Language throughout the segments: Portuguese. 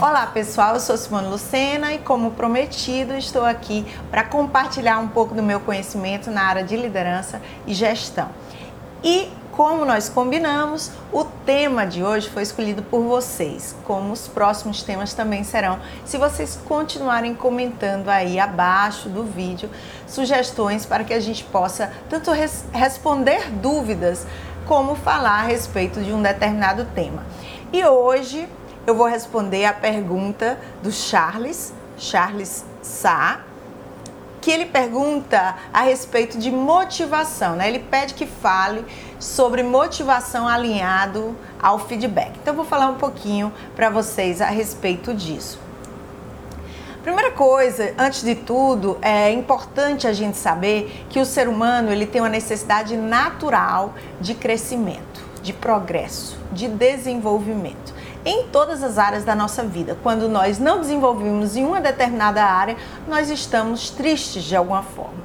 Olá pessoal, eu sou Simone Lucena e, como prometido, estou aqui para compartilhar um pouco do meu conhecimento na área de liderança e gestão. E, como nós combinamos, o tema de hoje foi escolhido por vocês, como os próximos temas também serão, se vocês continuarem comentando aí abaixo do vídeo sugestões para que a gente possa tanto res responder dúvidas como falar a respeito de um determinado tema. E hoje eu vou responder a pergunta do Charles, Charles Sá, que ele pergunta a respeito de motivação, né? Ele pede que fale sobre motivação alinhado ao feedback. Então eu vou falar um pouquinho para vocês a respeito disso. Primeira coisa, antes de tudo, é importante a gente saber que o ser humano ele tem uma necessidade natural de crescimento, de progresso, de desenvolvimento em todas as áreas da nossa vida. Quando nós não desenvolvemos em uma determinada área, nós estamos tristes de alguma forma.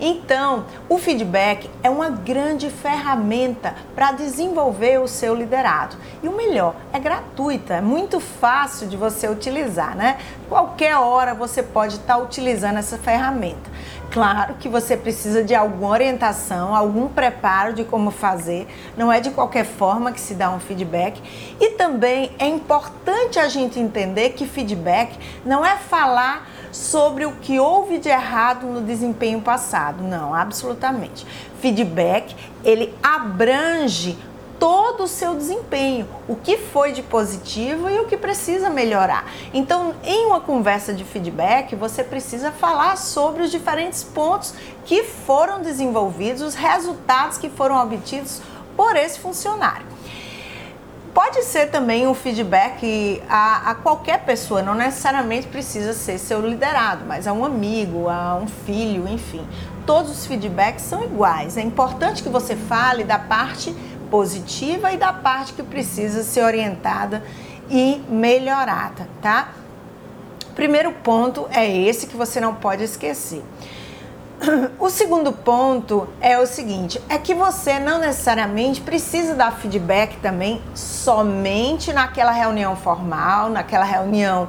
Então, o feedback é uma grande ferramenta para desenvolver o seu liderado. E o melhor, é gratuita, é muito fácil de você utilizar, né? Qualquer hora você pode estar tá utilizando essa ferramenta. Claro que você precisa de alguma orientação, algum preparo de como fazer. Não é de qualquer forma que se dá um feedback. E também é importante a gente entender que feedback não é falar sobre o que houve de errado no desempenho passado. Não, absolutamente. Feedback, ele abrange todo o seu desempenho, o que foi de positivo e o que precisa melhorar. Então, em uma conversa de feedback, você precisa falar sobre os diferentes pontos que foram desenvolvidos, os resultados que foram obtidos por esse funcionário. Pode ser também um feedback a, a, qualquer pessoa, não necessariamente precisa ser seu liderado, mas a um amigo, a um filho, enfim. Todos os feedbacks são iguais. É importante que você fale da parte positiva e da parte que precisa ser orientada e melhorada, tá? Primeiro ponto é esse que você não pode esquecer. O segundo ponto é o seguinte: é que você não necessariamente precisa dar feedback também somente naquela reunião formal, naquela reunião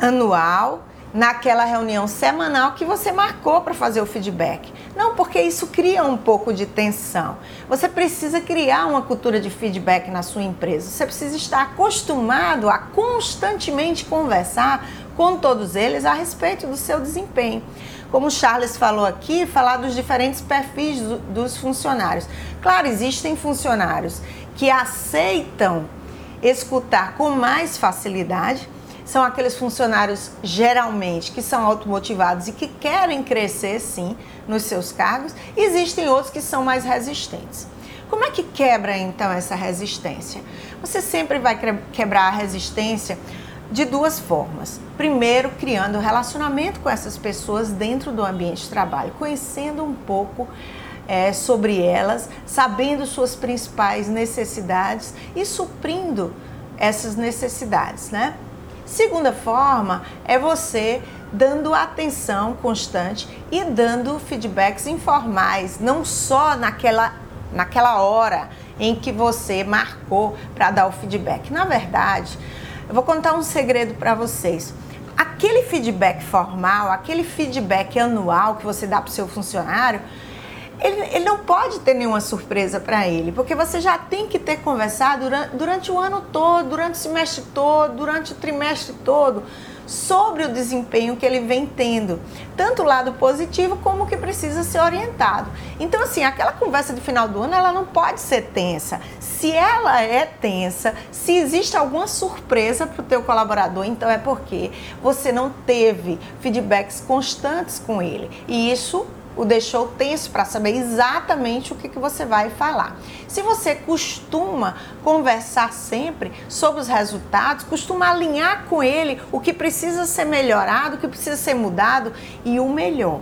anual naquela reunião semanal que você marcou para fazer o feedback. Não, porque isso cria um pouco de tensão. Você precisa criar uma cultura de feedback na sua empresa. Você precisa estar acostumado a constantemente conversar com todos eles a respeito do seu desempenho. Como o Charles falou aqui, falar dos diferentes perfis do, dos funcionários. Claro, existem funcionários que aceitam escutar com mais facilidade são aqueles funcionários geralmente que são automotivados e que querem crescer sim nos seus cargos. Existem outros que são mais resistentes. Como é que quebra então essa resistência? Você sempre vai quebrar a resistência de duas formas. Primeiro, criando relacionamento com essas pessoas dentro do ambiente de trabalho, conhecendo um pouco é, sobre elas, sabendo suas principais necessidades e suprindo essas necessidades, né? Segunda forma é você dando atenção constante e dando feedbacks informais, não só naquela, naquela hora em que você marcou para dar o feedback. Na verdade, eu vou contar um segredo para vocês. Aquele feedback formal, aquele feedback anual que você dá para o seu funcionário, ele, ele, não pode ter nenhuma surpresa para ele, porque você já tem que ter conversado durante, durante o ano todo, durante o semestre todo, durante o trimestre todo, sobre o desempenho que ele vem tendo, tanto o lado positivo como o que precisa ser orientado. Então, assim, aquela conversa de final do ano, ela não pode ser tensa. Se ela é tensa, se existe alguma surpresa para o teu colaborador, então é porque você não teve feedbacks constantes com ele. E isso o deixou tenso para saber exatamente o que, que você vai falar. Se você costuma conversar sempre sobre os resultados, costuma alinhar com ele o que precisa ser melhorado, o que precisa ser mudado e o melhor.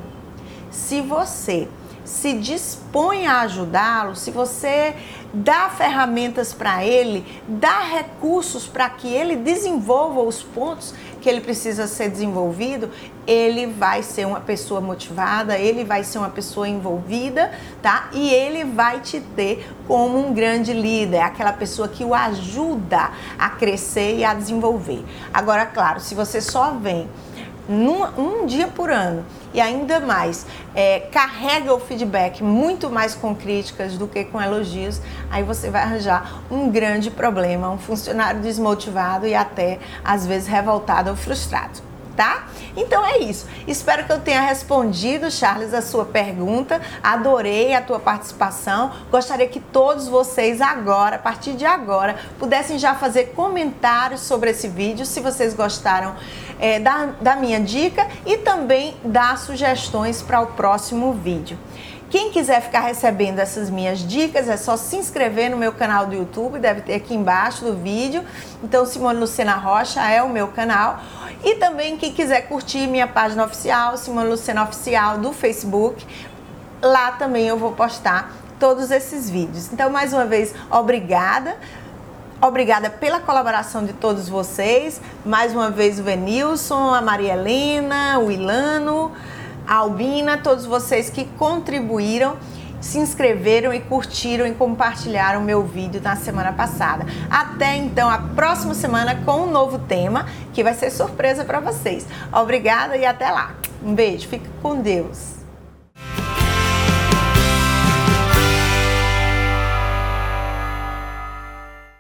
Se você se dispõe a ajudá-lo, se você dá ferramentas para ele, dá recursos para que ele desenvolva os pontos que ele precisa ser desenvolvido, ele vai ser uma pessoa motivada, ele vai ser uma pessoa envolvida, tá? E ele vai te ter como um grande líder, aquela pessoa que o ajuda a crescer e a desenvolver. Agora, claro, se você só vem num, um dia por ano e ainda mais é, carrega o feedback muito mais com críticas do que com elogios, aí você vai arranjar um grande problema, um funcionário desmotivado e até às vezes revoltado ou frustrado tá? Então é isso. Espero que eu tenha respondido, Charles, a sua pergunta. Adorei a tua participação. Gostaria que todos vocês agora, a partir de agora, pudessem já fazer comentários sobre esse vídeo, se vocês gostaram é, da, da minha dica e também dar sugestões para o próximo vídeo. Quem quiser ficar recebendo essas minhas dicas é só se inscrever no meu canal do YouTube, deve ter aqui embaixo do vídeo. Então, Simone Lucena Rocha é o meu canal. E também quem quiser curtir minha página oficial, Simone Lucena Oficial do Facebook, lá também eu vou postar todos esses vídeos. Então, mais uma vez, obrigada. Obrigada pela colaboração de todos vocês. Mais uma vez o Venilson, a Maria Helena, o Ilano a Albina, todos vocês que contribuíram, se inscreveram e curtiram e compartilharam meu vídeo na semana passada. Até então, a próxima semana com um novo tema que vai ser surpresa para vocês. Obrigada e até lá. Um beijo, fique com Deus.